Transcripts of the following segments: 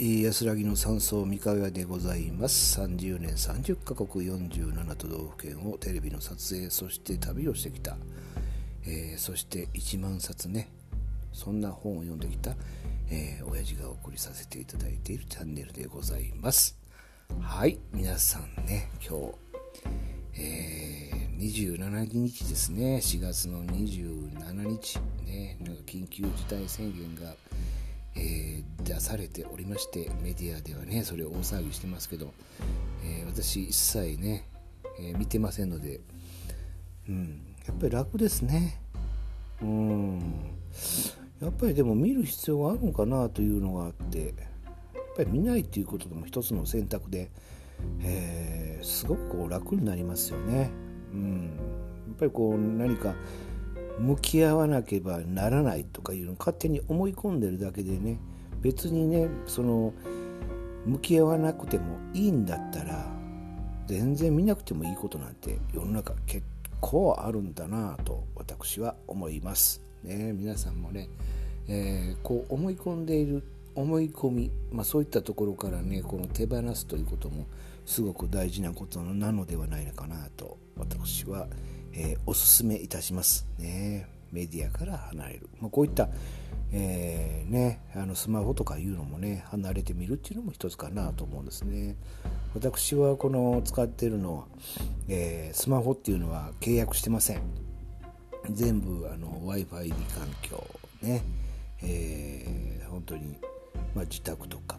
安らぎの山荘三河屋でございます。30年30カ国47都道府県をテレビの撮影そして旅をしてきた、えー、そして1万冊ねそんな本を読んできた、えー、親父がお送りさせていただいているチャンネルでございます。はい皆さんね今日、えー、27日ですね。4月の27日ねなんか緊急事態宣言がえー、出されておりましてメディアではねそれを大騒ぎしてますけど、えー、私一切ね、えー、見てませんので、うん、やっぱり楽ですね。うん。やっぱりでも見る必要があるのかなというのがあってやっぱり見ないっていうことでも一つの選択で、えー、すごくこう楽になりますよね。うん、やっぱりこう何か向き合わなければならないとかいうのを勝手に思い込んでるだけでね別にねその向き合わなくてもいいんだったら全然見なくてもいいことなんて世の中結構あるんだなと私は思います。ね、皆さんもね、えー、こう思い込んでいる思い込み、まあ、そういったところからねこの手放すということもすごく大事なことなのではないのかなと私はえー、おすすめいたしますねメディアから離れる、まあ、こういった、えー、ね、あのスマホとかいうのもね離れてみるっていうのも一つかなと思うんですね。私はこの使っているのは、えー、スマホっていうのは契約してません。全部 w i f i 環境ね、えー、本当に、まあ、自宅とか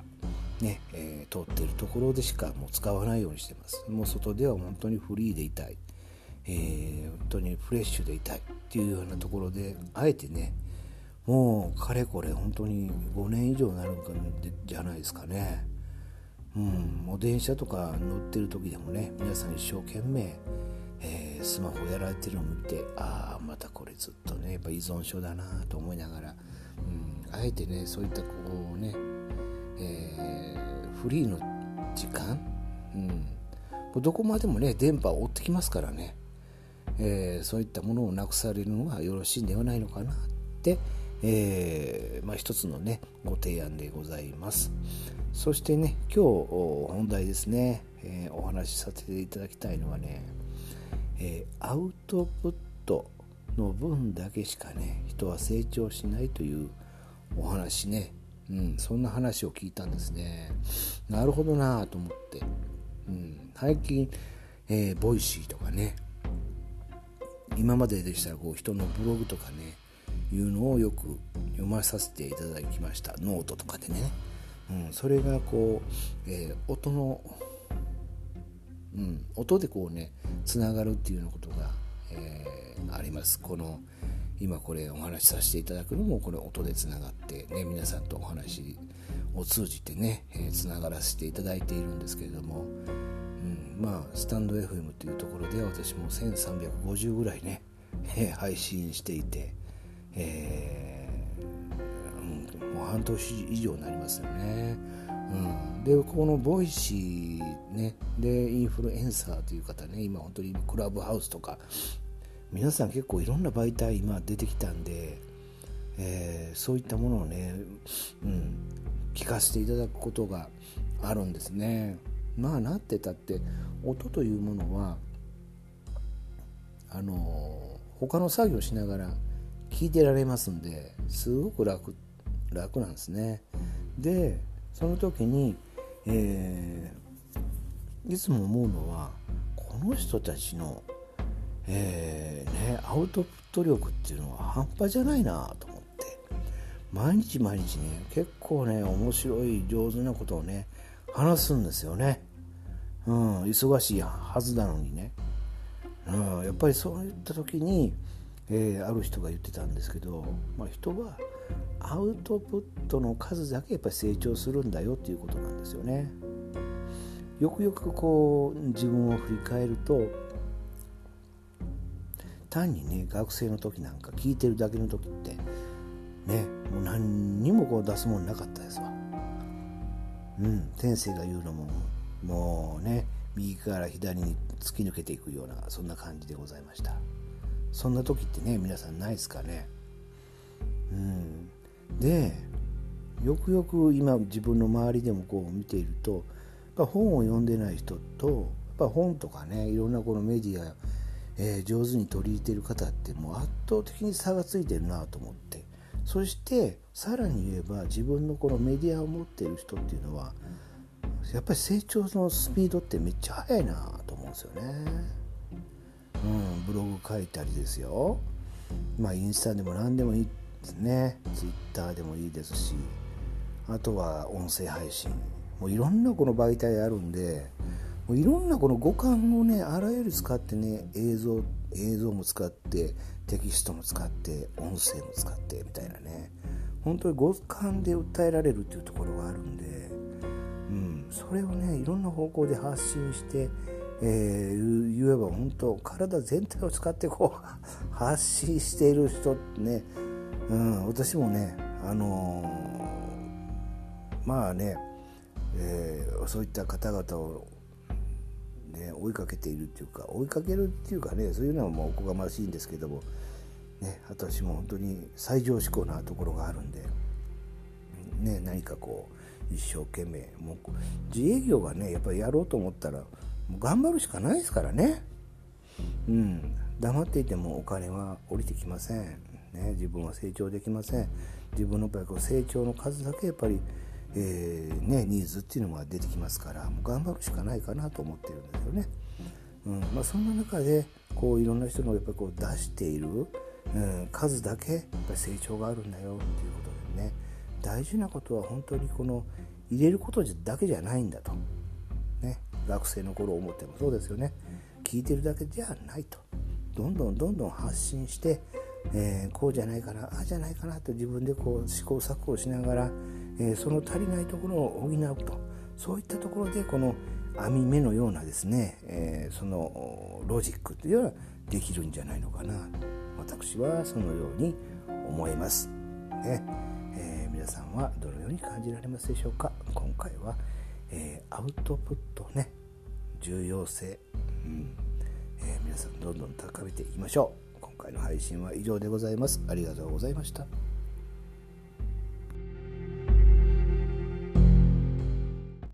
ね、えー、通っているところでしかもう使わないようにしてます。もう外では本当にフリーでいたい。えー、本当にフレッシュでいたいっていうようなところであえてねもうかれこれ本当に5年以上になるんじゃないですかね。うん、もう電車とか乗ってる時でもね皆さん一生懸命、えー、スマホやられてるのを見てああまたこれずっとねやっぱ依存症だなと思いながら、うん、あえてねそういったこうね、えー、フリーの時間、うん、どこまでもね電波を追ってきますからねえー、そういったものをなくされるのがよろしいんではないのかなって、えー、まあ、一つのねご提案でございます。そしてね今日本題ですね、えー、お話しさせていただきたいのはね、えアウトプットの分だけしかね人は成長しないというお話ね、うん、そんな話を聞いたんですね。なるほどなと思って、うん、最近、え、 Voicy とかね今まででしたらこう人のブログとかねいうのをよく読まさせていただきました。ノートとかでね、うん、それがこう、えー、音の、うん、音でこうねつながるっていうようなことが、えー、あります。この今これお話しさせていただくのもこれ音でつながってね皆さんとお話を通じてねつな、えー、がらせていただいているんですけれどもまあスタンド FM というところで私も1350ぐらいね、配信していて、えー、うん、もう半年以上になりますよね。うん、でこの Voicy ねでインフルエンサーという方ね今本当にクラブハウスとか皆さん結構いろんな媒体今出てきたんで、えー、そういったものをね、うん、聞かせていただくことがあるんですね。まあなってたって音というものはあの他の作業しながら聞いてられますんですごく楽楽なんですね。でその時に、えー、いつも思うのはこの人たちの、えーね、アウトプット力っていうのは半端じゃないなと思って毎日毎日ね結構ね面白い上手なことをね話すんですよね。うん、忙しいはずなのにね、うん、やっぱりそういった時に、えー、ある人が言ってたんですけど、まあ、人はアウトプットの数だけやっぱり成長するんだよっていうことなんですよね。よくよくこう自分を振り返ると単にね学生の時なんか聞いてるだけの時ってねもう何にもこう出すもんなかったですわ。うん、先生が言うのももうね右から左に突き抜けていくようなそんな感じでございました。そんな時ってね皆さんないですかね。うん。でよくよく今自分の周りでもこう見ているとやっぱ本を読んでない人とやっぱ本とかねいろんなこのメディア、えー、上手に取り入れてる方ってもう圧倒的に差がついてるなと思って。そしてさらに言えば自分のこのメディアを持っている人っていうのはやっぱり成長のスピードってめっちゃ速いなと思うんですよね。うん、ブログ書いたりですよ。まあインスタでも何でもいいですね。ツイッターでもいいですし、あとは音声配信。もういろんなこの媒体あるんで、もういろんなこの五感をね、あらゆる使ってね、映像、映像も使って、テキストも使って、音声も使ってみたいなね。本当に五感で訴えられるっていうところがあるんで、それをねいろんな方向で発信して、えー、言えば本当体全体を使ってこう発信している人ってね、うん、私もねあのー、まあね、えー、そういった方々をね、追いかけているっていうか追いかけるっていうかねそういうのはもうおこがましいんですけども、ね、私も本当に最上志向なところがあるんで、ね、何かこう一生懸命。もう自営業がねやっぱりやろうと思ったら頑張るしかないですからね。うん。黙っていてもお金は降りてきません、ね、自分は成長できません。自分のやっぱり成長の数だけやっぱり、えー、ね、ニーズっていうのが出てきますからもう頑張るしかないかなと思ってるんですよね、うん。まあ、そんな中でこういろんな人のやっぱこう出している、うん、数だけやっぱり成長があるんだよっていうこと大事なことは本当にこの入れることだけじゃないんだと、ね、学生の頃思ってもそうですよね。聞いてるだけじゃないと。どんどんどんどん発信して、えー、こうじゃないかなああじゃないかなと。自分でこう試行錯誤しながら、えー、その足りないところを補うと。そういったところでこの網目のようなですね、えー、そのロジックというのはできるんじゃないのかな私はそのように思います。ね。さんはどのように感じられますでしょうか？今回は、えー、アウトプットね重要性、うんえー、皆さんどんどん高めていきましょう。今回の配信は以上でございます。ありがとうございました。